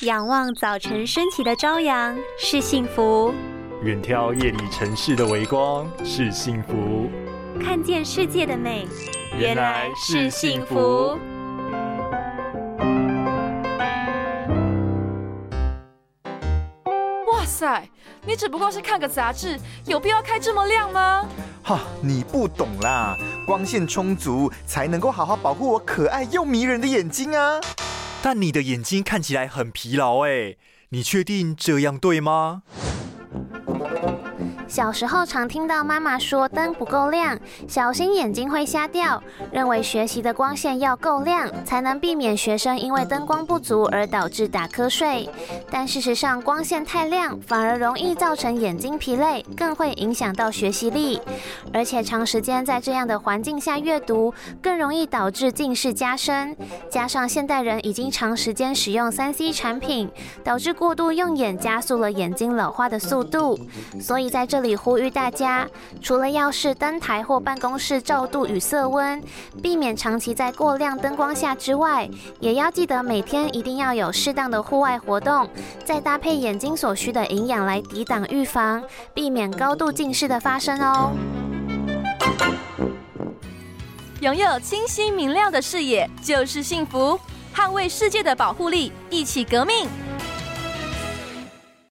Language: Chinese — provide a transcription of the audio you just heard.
仰望早晨升起的朝阳是幸福，远眺夜里城市的微光是幸福，看见世界的美原来是幸福。哇塞，你只不过是看个杂志，有必要开这么亮吗？哈，你不懂啦，光线充足才能够好好保护我可爱又迷人的眼睛啊。但你的眼睛看起来很疲劳哎，你确定这样对吗？小时候常听到妈妈说灯不够亮，小心眼睛会瞎掉。认为学习的光线要够亮，才能避免学生因为灯光不足而导致打瞌睡。但事实上，光线太亮反而容易造成眼睛疲累，更会影响到学习力。而且长时间在这样的环境下阅读，更容易导致近视加深。加上现代人已经长时间使用三 C 产品，导致过度用眼加速了眼睛老化的速度。所以在这里呼吁大家，除了要视灯台或办公室照度与色温，避免长期在过亮灯光下之外，也要记得每天一定要有适当的户外活动，再搭配眼睛所需的营养来抵挡预防，避免高度近视的发生哦。拥有清晰明亮的视野就是幸福，捍卫世界的保护力，一起革命。